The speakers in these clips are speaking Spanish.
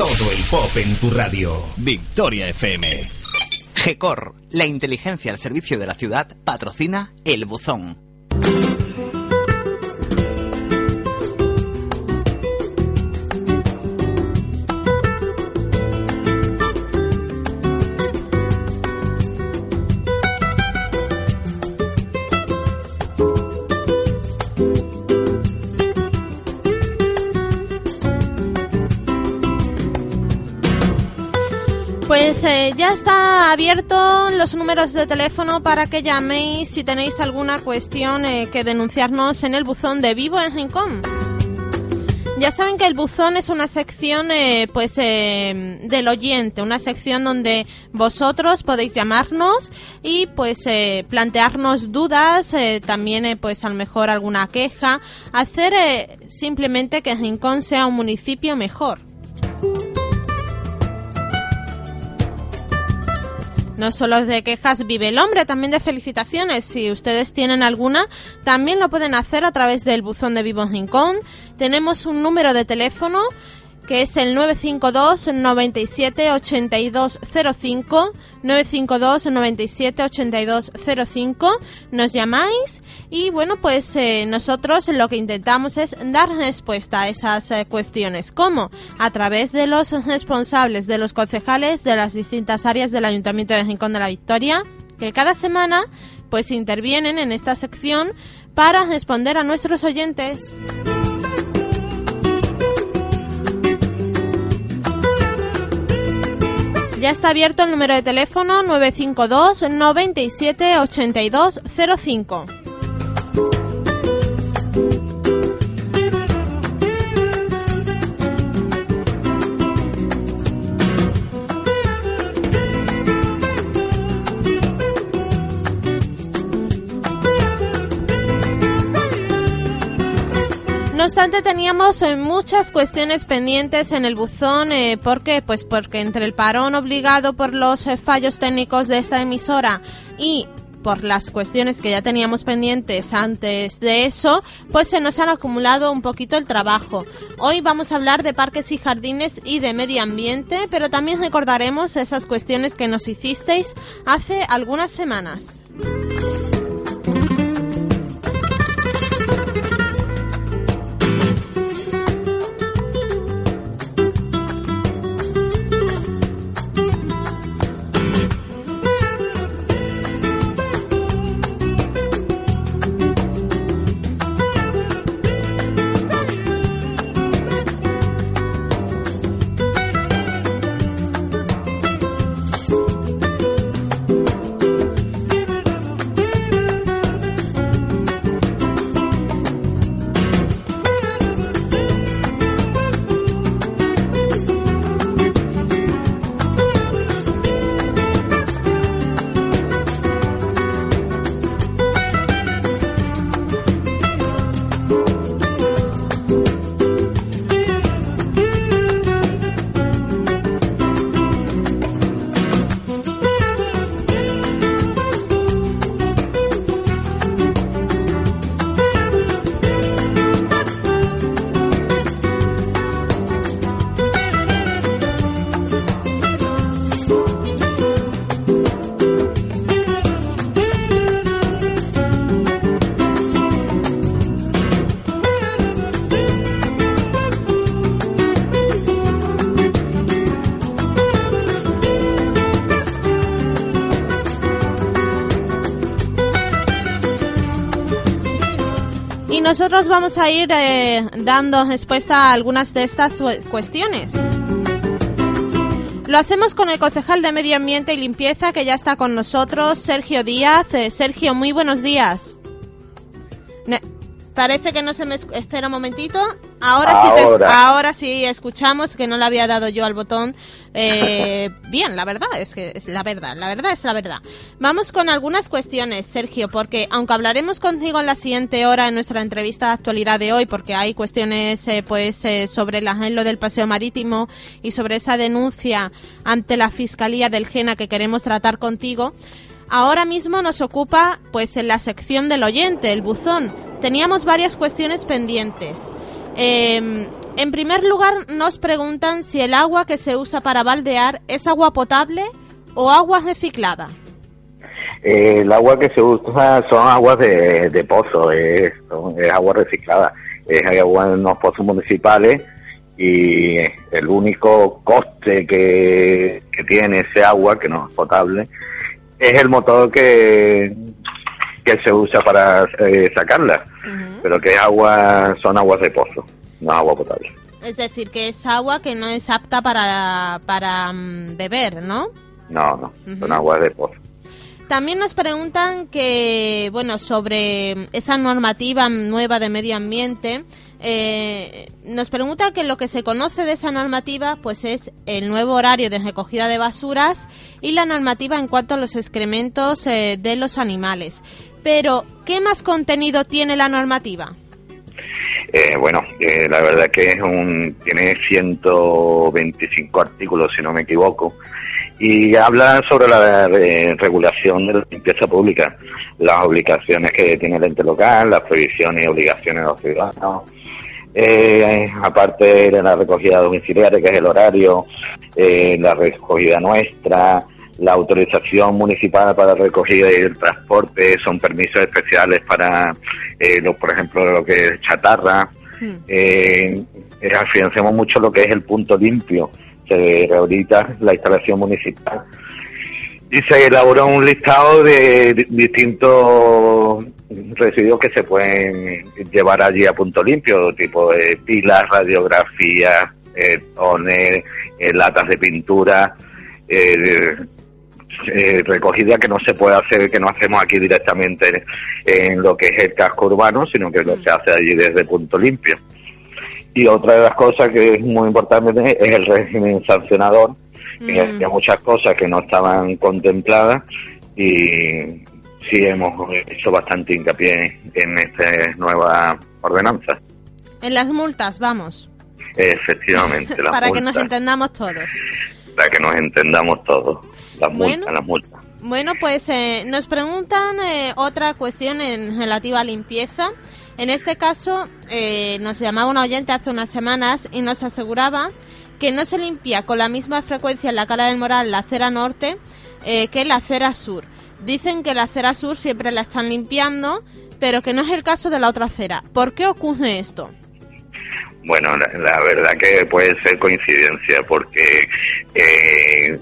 Todo el pop en tu radio. Victoria FM. GECOR, la inteligencia al servicio de la ciudad, patrocina El Buzón. Pues eh, ya está abierto los números de teléfono para que llaméis si tenéis alguna cuestión eh, que denunciarnos en el buzón de Vivo en Rincón. Ya saben que el buzón es una sección eh, pues del oyente, una sección donde vosotros podéis llamarnos y pues plantearnos dudas, también pues a lo mejor alguna queja, hacer simplemente que Rincón sea un municipio mejor. No solo de quejas vive el hombre, también de felicitaciones. Si ustedes tienen alguna, también lo pueden hacer a través del buzón de Vivo Rincón. Tenemos un número de teléfono que es el 952 97 82 05 952 97 82 05 nos llamáis y bueno pues eh, nosotros lo que intentamos es dar respuesta a esas eh, cuestiones ¿cómo? a través de los responsables de los concejales de las distintas áreas del Ayuntamiento de Rincón de la Victoria que cada semana pues intervienen en esta sección para responder a nuestros oyentes. Ya está abierto el número de teléfono 952 97 82 05. Teníamos eh, muchas cuestiones pendientes en el buzón. Eh, ¿Por qué? Pues porque entre el parón obligado por los eh, fallos técnicos de esta emisora y por las cuestiones que ya teníamos pendientes antes de eso, pues se nos han acumulado un poquito el trabajo. Hoy vamos a hablar de parques y jardines y de medio ambiente, pero también recordaremos esas cuestiones que nos hicisteis hace algunas semanas. Nosotros vamos a ir eh, dando respuesta a algunas de estas cuestiones. Lo hacemos con el concejal de Medio Ambiente y Limpieza que ya está con nosotros, Sergio Díaz. Eh, Sergio, muy buenos días. parece que no se me... Espera un momentito. Ahora, sí te... ahora sí escuchamos que no le había dado yo al botón. Eh, bien, la verdad es que es la verdad. La verdad es la verdad. Vamos con algunas cuestiones, Sergio, porque aunque hablaremos contigo en la siguiente hora en nuestra entrevista de actualidad de hoy, porque hay cuestiones eh, pues eh, sobre la, lo del paseo marítimo y sobre esa denuncia ante la Fiscalía del GENA que queremos tratar contigo, ahora mismo nos ocupa pues en la sección del oyente, el buzón. Teníamos varias cuestiones pendientes. Em, en primer lugar, nos preguntan si el agua que se usa para baldear es agua potable o agua reciclada. Eh, el agua que se usa son aguas de, pozo, es, agua reciclada, es agua en los pozos municipales y el único coste que, tiene ese agua, que no es potable, es el motor que, que se usa para eh, sacarla, pero que agua son aguas de pozo, no agua potable. Es decir, que es agua que no es apta para, para mm, beber, ¿no? No, no, son aguas de pozo. También nos preguntan que, bueno, sobre esa normativa nueva de medio ambiente, eh, nos pregunta que lo que se conoce de esa normativa pues es el nuevo horario de recogida de basuras y la normativa en cuanto a los excrementos eh, de los animales. Pero, ¿qué más contenido tiene la normativa? Eh, bueno, la verdad que es un, tiene 125 artículos, si no me equivoco, y habla sobre la regulación de la limpieza pública, las obligaciones que tiene el ente local, las prohibiciones y obligaciones de los ciudadanos. Eh, aparte de la recogida domiciliaria, que es el horario, eh, la recogida nuestra, la autorización municipal para la recogida y el transporte, son permisos especiales para, eh, por ejemplo, lo que es chatarra. Hmm. Eh, afiancemos mucho lo que es el punto limpio se rehabilita la instalación municipal y se elaboró un listado de distintos residuos que se pueden llevar allí a punto limpio, tipo de pilas, radiografías, eh, eh latas de pintura, eh, eh, recogida que no se puede hacer, que no hacemos aquí directamente en lo que es el casco urbano, sino que lo mm. se hace allí desde punto limpio. Y otra de las cosas que es muy importante es el régimen sancionador, que había mm. muchas cosas que no estaban contempladas y sí hemos hecho bastante hincapié en esta nueva ordenanza. En las multas, vamos. Efectivamente, Para que nos entendamos todos. Para que nos entendamos todos. Las multas, las multas. Bueno, pues eh, nos preguntan eh, otra cuestión en relativa a limpieza. En este caso, eh, nos llamaba un oyente hace unas semanas y nos aseguraba que no se limpia con la misma frecuencia en la cara del Moral la acera norte eh, que la acera sur. Dicen que la acera sur siempre la están limpiando, pero que no es el caso de la otra acera. ¿Por qué ocurre esto? Bueno, la, verdad que puede ser coincidencia, porque eh,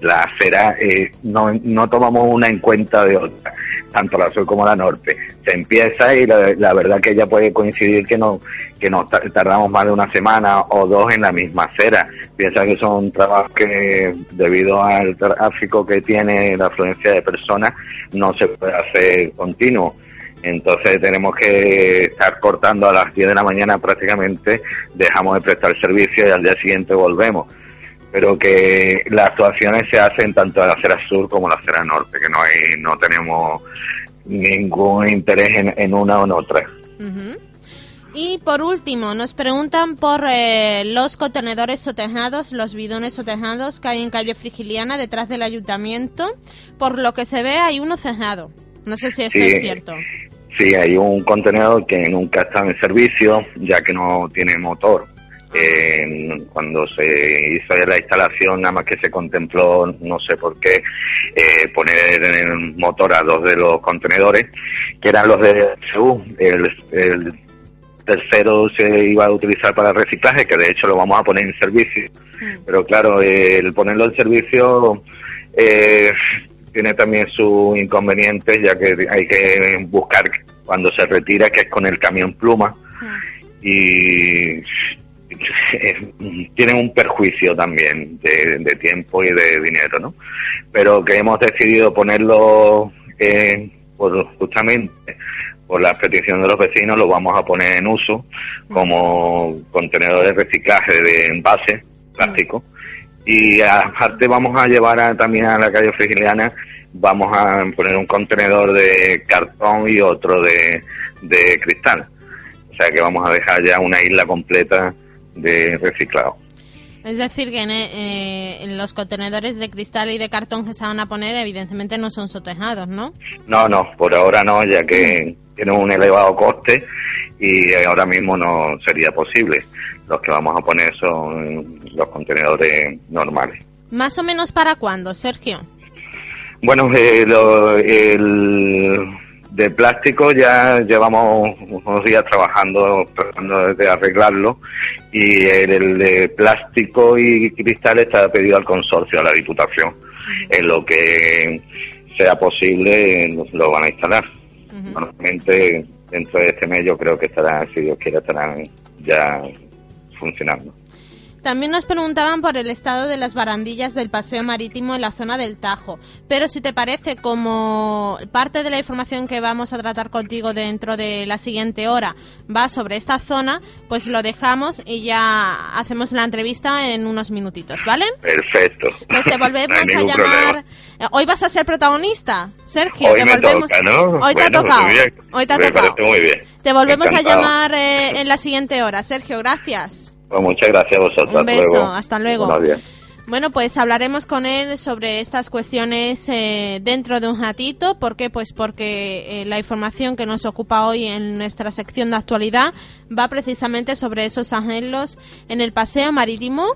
la acera no, no tomamos una en cuenta de otra tanto la sur como la norte. Se empieza y la, verdad que ya puede coincidir que no que nos tardamos más de una semana o dos en la misma acera. Piensa que son trabajos que debido al tráfico que tiene la afluencia de personas no se puede hacer continuo. Entonces tenemos que estar cortando a las 10 de la mañana prácticamente, dejamos de prestar servicio y al día siguiente volvemos pero que las actuaciones se hacen tanto en la acera sur como en la acera norte, que no hay, no tenemos ningún interés en, una o en otra. Y por último, nos preguntan por eh, los contenedores sotejados, los bidones sotejados que hay en calle Frigiliana detrás del ayuntamiento. Por lo que se ve, hay uno cejado. No sé si esto es cierto. Sí, hay un contenedor que nunca está en servicio, ya que no tiene motor. Eh, cuando se hizo la instalación, nada más que se contempló, no sé por qué, eh, poner el motor a dos de los contenedores, que eran los de SU. El, tercero se iba a utilizar para reciclaje, que de hecho lo vamos a poner en servicio. Mm. Pero claro, el ponerlo en servicio eh, tiene también sus inconvenientes, ya que hay que buscar cuando se retira, que es con el camión pluma. Mm. Y tienen un perjuicio también de, tiempo y de dinero, ¿no? Pero que hemos decidido ponerlo eh, por, justamente por la petición de los vecinos, lo vamos a poner en uso como contenedor de reciclaje de envase plástico. Y aparte vamos a llevar también a la calle Frigiliana, vamos a poner un contenedor de cartón y otro de, de cristal. O sea que vamos a dejar ya una isla completa de reciclado. Es decir, que eh, en, los contenedores de cristal y de cartón que se van a poner, evidentemente no son sotejados, ¿no? No, no, por ahora no, ya que tienen un elevado coste y ahora mismo no sería posible. Los que vamos a poner son los contenedores normales. ¿Más o menos para cuándo, Sergio? Bueno, eh, el de plástico ya llevamos unos días trabajando, tratando de arreglarlo y el, de plástico y cristal está pedido al consorcio, a la Diputación. En lo que sea posible lo van a instalar. Normalmente dentro de este mes yo creo que estará, si Dios quiere, estarán ya funcionando. También nos preguntaban por el estado de las barandillas del paseo marítimo en la zona del Tajo. Pero si te parece, como parte de la información que vamos a tratar contigo dentro de la siguiente hora va sobre esta zona, pues lo dejamos y ya hacemos la entrevista en unos minutitos, ¿vale? Perfecto. Pues te volvemos a llamar. Eh, hoy vas a ser protagonista, Sergio. Hoy me Toca, ¿no? Hoy te ha tocado. Hoy te ha tocado. Muy bien. Te volvemos a llamar eh, en la siguiente hora. Sergio, gracias. Pues muchas gracias a vosotros. Un beso, hasta luego. Bueno, pues hablaremos con él sobre estas cuestiones eh, dentro de un ratito. ¿Por qué? Pues porque eh, la información que nos ocupa hoy en nuestra sección de actualidad va precisamente sobre esos anhelos en el paseo marítimo,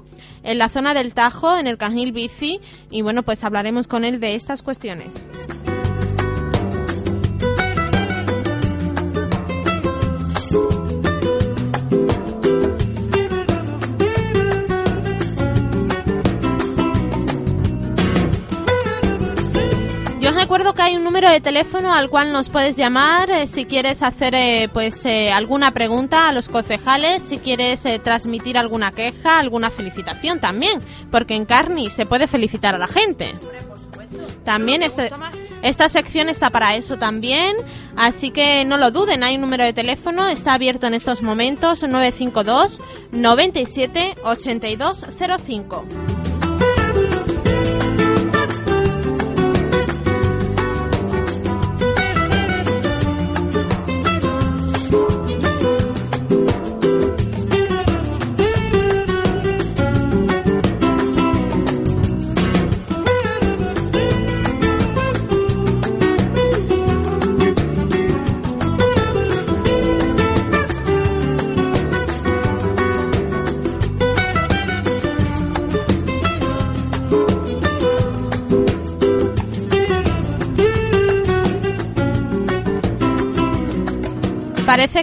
en la zona del Tajo, en el Cajil Bici. Y bueno, pues hablaremos con él de estas cuestiones. Recuerdo que hay un número de teléfono al cual nos puedes llamar eh, si quieres hacer eh, pues eh, alguna pregunta a los concejales, si quieres transmitir alguna queja, alguna felicitación también, porque en Carni se puede felicitar a la gente. También este, esta sección está para eso también, así que no lo duden, hay un número de teléfono, está abierto en estos momentos 952 97 8205.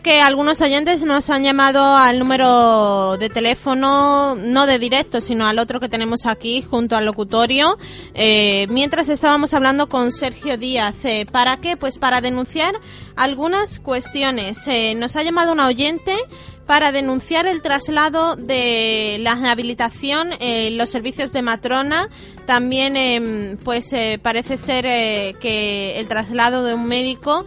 Que algunos oyentes nos han llamado al número de teléfono, no de directo, sino al otro que tenemos aquí junto al locutorio, eh, mientras estábamos hablando con Sergio Díaz. Eh, ¿Para qué? Pues para denunciar algunas cuestiones. Eh, nos ha llamado un oyente para denunciar el traslado de la habilitación en los servicios de matrona. También, em, pues parece ser que el traslado de un médico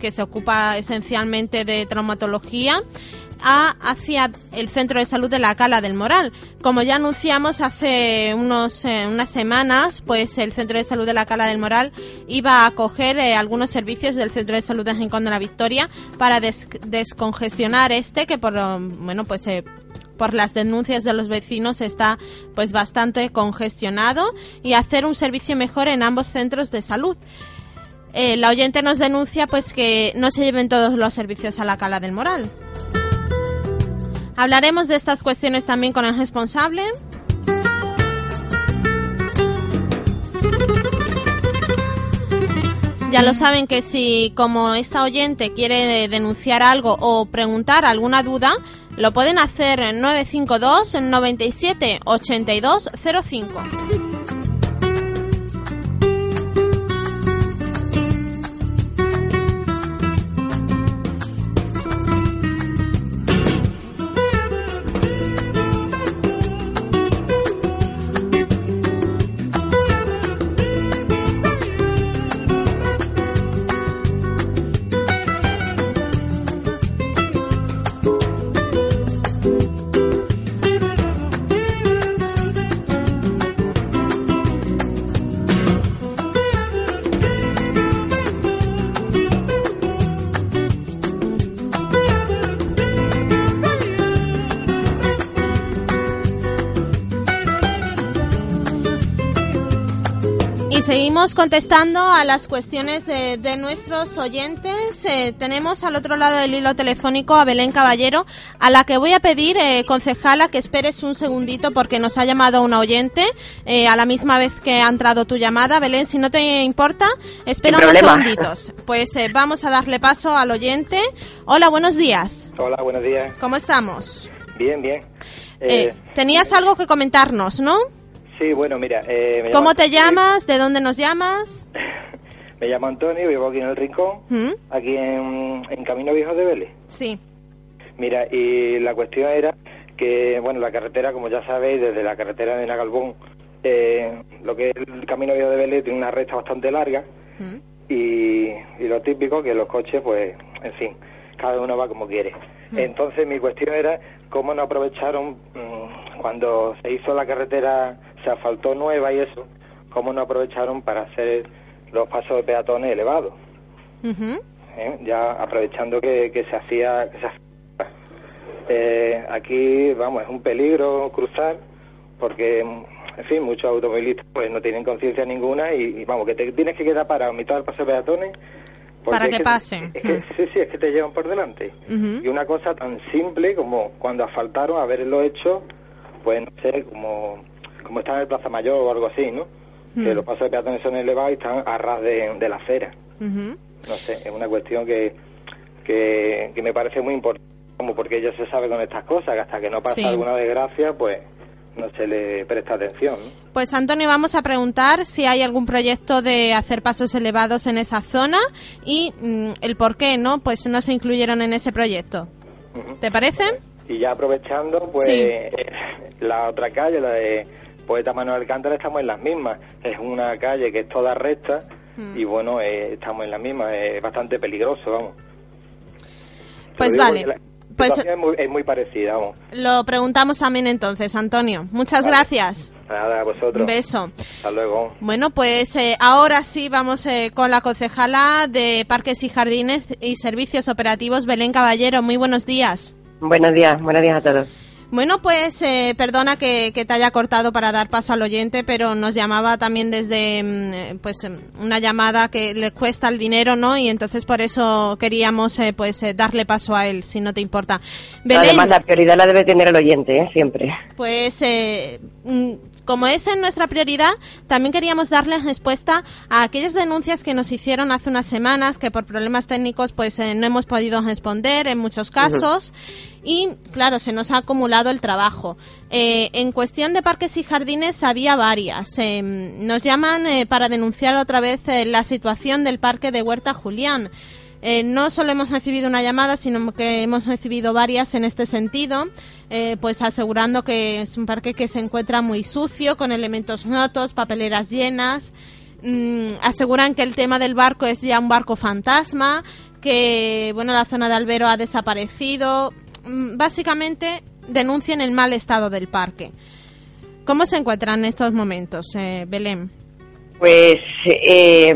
que se ocupa esencialmente de traumatología, hacia el centro de salud de la Cala del Moral. Como ya anunciamos hace unos, eh, unas semanas, pues el centro de salud de la Cala del Moral iba a acoger eh, algunos servicios del centro de salud de Rincón de la Victoria para descongestionar este, que por bueno pues eh, por las denuncias de los vecinos está pues bastante congestionado y hacer un servicio mejor en ambos centros de salud. Eh, la oyente nos denuncia pues que no se lleven todos los servicios a la cala del moral. Hablaremos de estas cuestiones también con el responsable. Ya lo saben que si como esta oyente quiere denunciar algo o preguntar alguna duda, lo pueden hacer en 952 97 82 05. Y seguimos contestando a las cuestiones de, de nuestros oyentes. Eh, tenemos al otro lado del hilo telefónico a Belén Caballero, a la que voy a pedir, eh, concejala, que esperes un segundito porque nos ha llamado una oyente eh, a la misma vez que ha entrado tu llamada. Belén, si no te importa, espera unos segunditos. Pues eh, vamos a darle paso al oyente. Hola, buenos días. Hola, buenos días. ¿Cómo estamos? Bien, bien. Eh, Eh, tenías algo que comentarnos, ¿no? Sí, bueno, mira. eh, me ¿Cómo llamo- te llamas? ¿De dónde nos llamas? Me llamo Antonio, vivo aquí en el Rincón, ¿Mm? aquí en, en Camino Viejo de Vélez. Sí. Mira, y la cuestión era que, bueno, la carretera, como ya sabéis, desde la carretera de Nagalbón, eh, lo que es el Camino Viejo de Vélez tiene una recta bastante larga ¿Mm? y, y lo típico que los coches, pues, en fin, cada uno va como quiere. Entonces mi cuestión era cómo no aprovecharon mm, cuando se hizo la carretera, se asfaltó nueva y eso, cómo no aprovecharon para hacer los pasos de peatones elevados. ¿eh? ya aprovechando que, que se hacía, que se hacía. Eh, aquí, vamos, es un peligro cruzar porque, en fin, muchos automovilistas pues no tienen conciencia ninguna y, y, vamos, que te tienes que quedar parado a mitad del paso de peatones Para es que pasen. es que- Mm. sí, sí, es que te llevan por delante. Y una cosa tan simple como cuando asfaltaron, haberlo hecho, pues no sé, como, como está en el Plaza Mayor o algo así, ¿no? Que Mm. los pasos de peatones son elevados y están a ras de, de la acera. No sé, es una cuestión que, que, que me parece muy importante, como porque ya se sabe con estas cosas, que hasta que no pasa Sí. alguna desgracia, pues no se le presta atención. ¿no? Pues Antonio, vamos a preguntar si hay algún proyecto de hacer pasos elevados en esa zona y mm, el por qué, ¿no? Pues no se incluyeron en ese proyecto. ¿Te parece? Y ya aprovechando, pues Sí. eh, la otra calle, la de Poeta Manuel Alcántara, estamos en las mismas. Es una calle que es toda recta Mm. y bueno, eh, estamos en la misma. Es bastante peligroso, vamos. Pues vale. La Pues- es, muy, es muy parecida, vamos. Lo preguntamos también entonces, Antonio. Muchas Vale. gracias. Nada, a vosotros. Un beso. Hasta luego. Bueno, pues eh, ahora sí vamos eh, con la concejala de Parques y Jardines y Servicios Operativos, Belén Caballero. Muy buenos días. Buenos días, buenos días a todos. Bueno, pues eh, perdona que, que te haya cortado para dar paso al oyente, pero nos llamaba también desde mm, eh, pues em, una llamada que le cuesta el dinero, ¿no? Y entonces por eso queríamos eh, pues eh, darle paso a él, si no te importa. Belén, Además, la prioridad la debe tener el oyente, ¿eh? siempre. pues eh, mm, como es en nuestra prioridad, también queríamos darles respuesta a aquellas denuncias que nos hicieron hace unas semanas, que por problemas técnicos pues eh, no hemos podido responder en muchos casos. Y claro, se nos ha acumulado el trabajo. Eh, en cuestión de parques y jardines había varias. Eh, nos llaman eh, para denunciar otra vez la situación del parque de Huerta Julián. Eh, no solo hemos recibido una llamada, sino que hemos recibido varias en este sentido, eh, pues asegurando que es un parque que se encuentra muy sucio, con elementos rotos, papeleras llenas. Mm, aseguran que el tema del barco es ya un barco fantasma, que bueno la zona de Albero ha desaparecido. Mm, básicamente denuncian el mal estado del parque. ¿Cómo se encuentran en estos momentos, eh, Belén? Pues eh,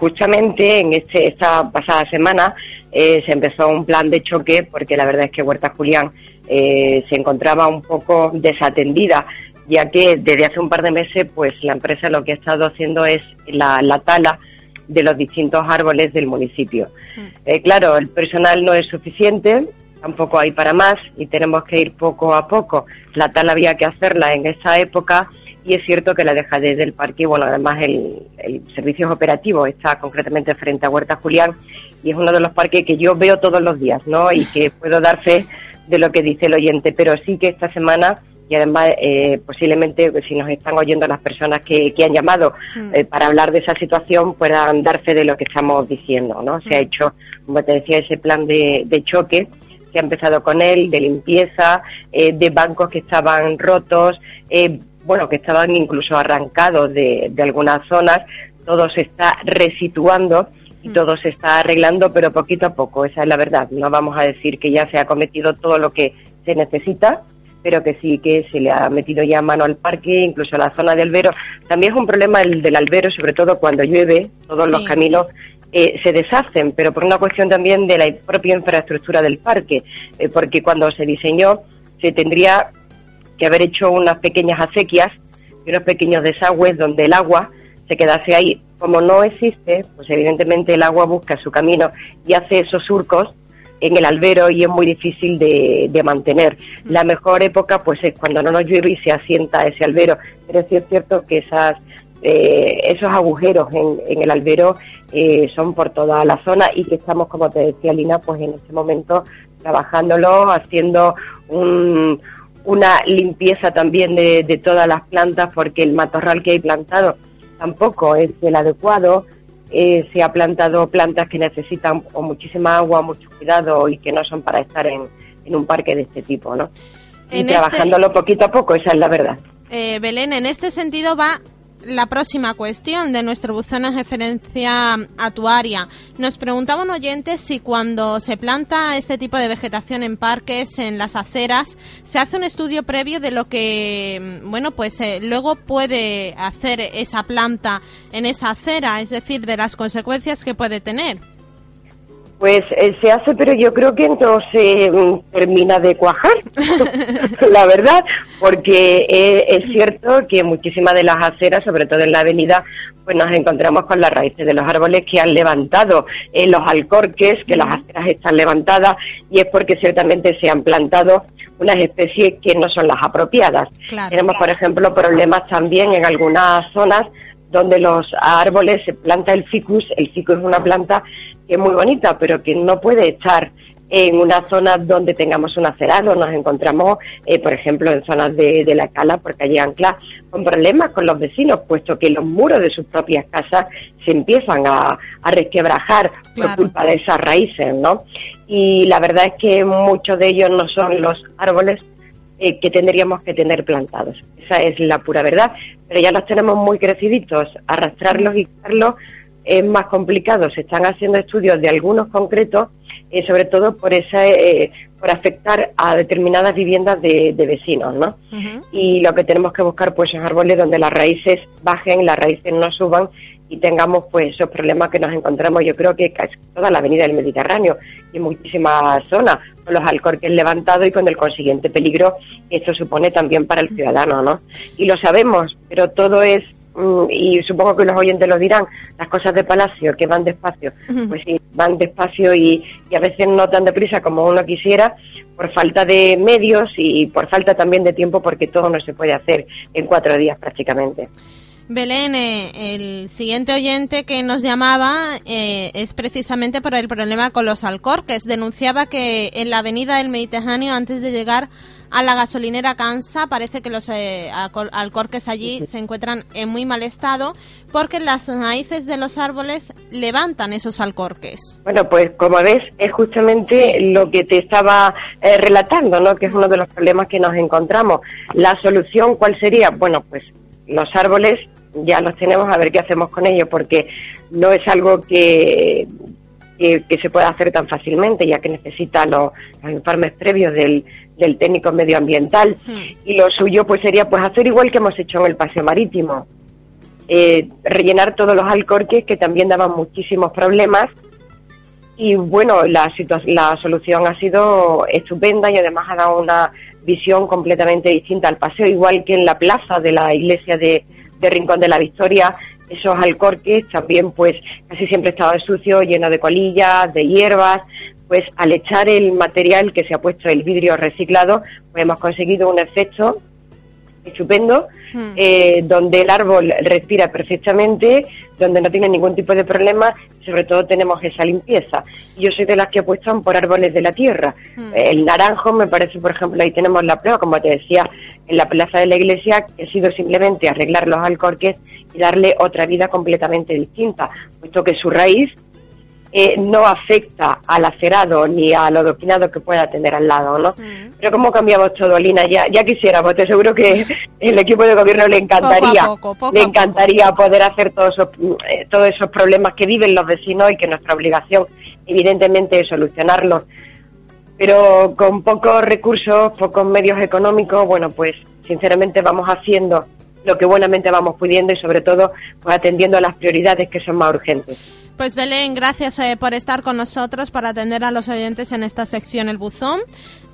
justamente en este, esta pasada semana eh, se empezó un plan de choque porque la verdad es que Huerta Julián eh, se encontraba un poco desatendida ya que desde hace un par de meses pues la empresa lo que ha estado haciendo es la, la tala de los distintos árboles del municipio. Eh, claro, el personal no es suficiente, tampoco hay para más y tenemos que ir poco a poco. La tala había que hacerla en esa época y es cierto que la dejadez del parque, bueno, además el, el servicio operativo está concretamente frente a Huerta Julián y es uno de los parques que yo veo todos los días, ¿no? Y que puedo dar fe de lo que dice el oyente, pero sí que esta semana y además eh, posiblemente pues, si nos están oyendo las personas que, que han llamado Mm. eh, para hablar de esa situación puedan dar fe de lo que estamos diciendo, ¿no? Se ha hecho, como te decía, ese plan de, de choque que ha empezado con él, de limpieza, eh, de bancos que estaban rotos, eh, bueno, que estaban incluso arrancados de, de algunas zonas, todo se está resituando y Mm. todo se está arreglando, pero poquito a poco, esa es la verdad. No vamos a decir que ya se ha cometido todo lo que se necesita, pero que sí que se le ha metido ya mano al parque, incluso a la zona del albero. También es un problema el del albero, sobre todo cuando llueve, todos Sí. los caminos eh, se deshacen, pero por una cuestión también de la propia infraestructura del parque, eh, porque cuando se diseñó se tendría que haber hecho unas pequeñas acequias y unos pequeños desagües donde el agua se quedase ahí. Como no existe, pues evidentemente el agua busca su camino y hace esos surcos en el albero y es muy difícil de, mantener. Mm. La mejor época pues es cuando no nos llueve y se asienta ese albero, pero sí es cierto que esas eh, esos agujeros en, el albero eh, son por toda la zona y que estamos, como te decía Lina, pues en este momento trabajándolo, haciendo una limpieza también de, de todas las plantas porque el matorral que hay plantado tampoco es el adecuado. Eh, se ha plantado plantas que necesitan muchísima agua, mucho cuidado y que no son para estar en, un parque de este tipo, ¿no? y este trabajándolo poquito a poco, esa es la verdad. Eh, Belén, en este sentido va la próxima cuestión de nuestro buzón en referencia a tu área. Nos preguntaba un oyente si cuando se planta este tipo de vegetación en parques, en las aceras, se hace un estudio previo de lo que, bueno, pues eh, luego puede hacer esa planta en esa acera, es decir, de las consecuencias que puede tener. Pues eh, se hace, pero yo creo que no se mm, termina de cuajar, la verdad, porque eh, es cierto que muchísimas de las aceras, sobre todo en la avenida, pues nos encontramos con las raíces de los árboles que han levantado eh, los alcorques, que las aceras están levantadas, y es porque ciertamente se han plantado unas especies que no son las apropiadas. Tenemos, por ejemplo, problemas también en algunas zonas donde los árboles se planta el ficus, el ficus es una planta que es muy bonita, pero que no puede estar en una zona donde tengamos un acerado. Nos encontramos, eh, por ejemplo, en zonas de, la cala, porque allí ancla, con problemas con los vecinos, puesto que los muros de sus propias casas se empiezan a, resquebrajar por culpa de esas raíces, ¿no? Y la verdad es que muchos de ellos no son los árboles eh, que tendríamos que tener plantados. Esa es la pura verdad, pero ya los tenemos muy creciditos, arrastrarlos y quitarlos es más complicado. Se están haciendo estudios de algunos concretos, eh, sobre todo por esa, eh, por afectar a determinadas viviendas de, vecinos, ¿no? Y lo que tenemos que buscar, pues, son árboles donde las raíces bajen, las raíces no suban y tengamos, pues, esos problemas que nos encontramos. Yo creo que casi toda la avenida del Mediterráneo y muchísimas zonas con los alcorques levantados y con el consiguiente peligro que esto supone también para el ciudadano, ¿no? Y lo sabemos, pero todo es Mm, y supongo que los oyentes lo dirán, las cosas de Palacio que van despacio, pues sí, van despacio y, a veces no tan deprisa como uno quisiera por falta de medios y por falta también de tiempo porque todo no se puede hacer en cuatro días prácticamente. Belén, eh, el siguiente oyente que nos llamaba eh, es precisamente por el problema con los alcorques. Denunciaba que en la avenida del Mediterráneo, antes de llegar a la gasolinera Cansa. Parece que los eh, alcorques allí se encuentran en muy mal estado porque las raíces de los árboles levantan esos alcorques. Bueno, pues como ves, es justamente lo que te estaba eh, relatando, ¿no? Que es uno de los problemas que nos encontramos. La solución, ¿cuál sería? Bueno, pues los árboles ya los tenemos a ver qué hacemos con ellos porque no es algo que que, se pueda hacer tan fácilmente, ya que necesita los, informes previos del, del técnico medioambiental. Hmm. Y lo suyo pues sería pues hacer igual que hemos hecho en el paseo marítimo, eh, rellenar todos los alcorques que también daban muchísimos problemas. Y bueno, la, la solución ha sido estupenda y además ha dado una visión completamente distinta al paseo, igual que en la plaza de la iglesia de, de Rincón de la Victoria, esos alcorques también pues casi siempre estaba sucio, lleno de colillas, de hierbas, pues al echar el material que se ha puesto el vidrio reciclado, pues hemos conseguido un efecto estupendo, hmm. eh, donde el árbol respira perfectamente, donde no tiene ningún tipo de problema, sobre todo tenemos esa limpieza. Yo soy de las que apuestan por árboles de la tierra. Hmm. El naranjo, me parece, por ejemplo, ahí tenemos la prueba, como te decía, en la plaza de la iglesia, que ha sido simplemente arreglar los alcorques y darle otra vida completamente distinta, puesto que su raíz eh, no afecta al acerado ni al adoquinado que pueda tener al lado, ¿no? Mm. Pero cómo cambiamos todo, Lina, ya, ya quisiéramos, te seguro que el equipo de gobierno le encantaría, le encantaría poder hacer todos esos, eh, todos esos problemas que viven los vecinos y que nuestra obligación, evidentemente, es solucionarlos. Pero con pocos recursos, pocos medios económicos, bueno, pues sinceramente vamos haciendo lo que buenamente vamos pudiendo y sobre todo pues atendiendo a las prioridades que son más urgentes. Pues Belén, gracias eh, por estar con nosotros para atender a los oyentes en esta sección El Buzón.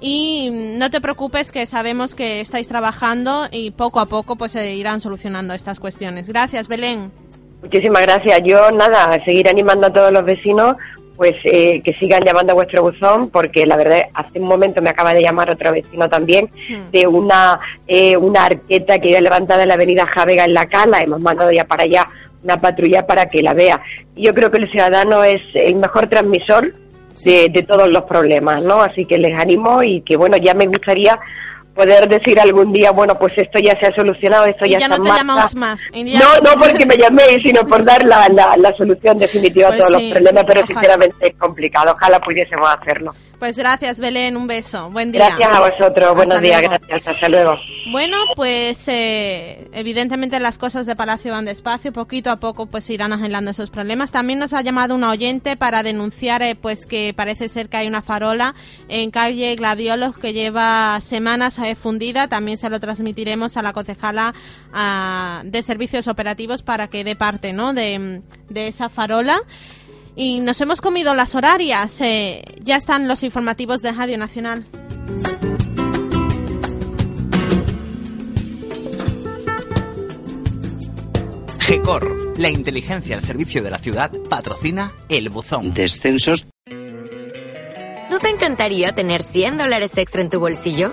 Y no te preocupes que sabemos que estáis trabajando y poco a poco pues se irán solucionando estas cuestiones. Gracias, Belén. Muchísimas gracias. Yo, nada, a seguir animando a todos los vecinos, pues eh, que sigan llamando a vuestro buzón, porque la verdad, hace un momento me acaba de llamar otro vecino también, Hmm. de una, eh, una arqueta que iba levantada en la avenida Javega en la Cala. Hemos mandado ya para allá una patrulla para que la vea. Yo creo que el ciudadano es el mejor transmisor de, de todos los problemas, ¿no? Así que les animo y que, bueno, ya me gustaría poder decir algún día, bueno, pues esto ya se ha solucionado, esto Y ya, ya está no te llamamos más. Ya- No, no porque me llaméis, sino por dar la, la, la solución definitiva Pues a todos sí, los problemas, pero ojalá. sinceramente es complicado. Ojalá pudiésemos hacerlo. Pues gracias, Belén. Un beso. Buen día. Gracias a vosotros. Buenos días, gracias. Hasta luego. Bueno, pues eh, evidentemente las cosas de Palacio van despacio, poquito a poco pues se irán agendando esos problemas. También nos ha llamado una oyente para denunciar eh, pues que parece ser que hay una farola en calle Gladiolos que lleva semanas fundida. También se lo transmitiremos a la concejala ah, de servicios operativos para que dé parte ¿no? de, de esa farola. Y nos hemos comido las horarias. eh, ya están los informativos de Radio Nacional. GECOR, la inteligencia al servicio de la ciudad, patrocina El Buzón. Descensos. ¿No te encantaría tener 100 dólares extra en tu bolsillo?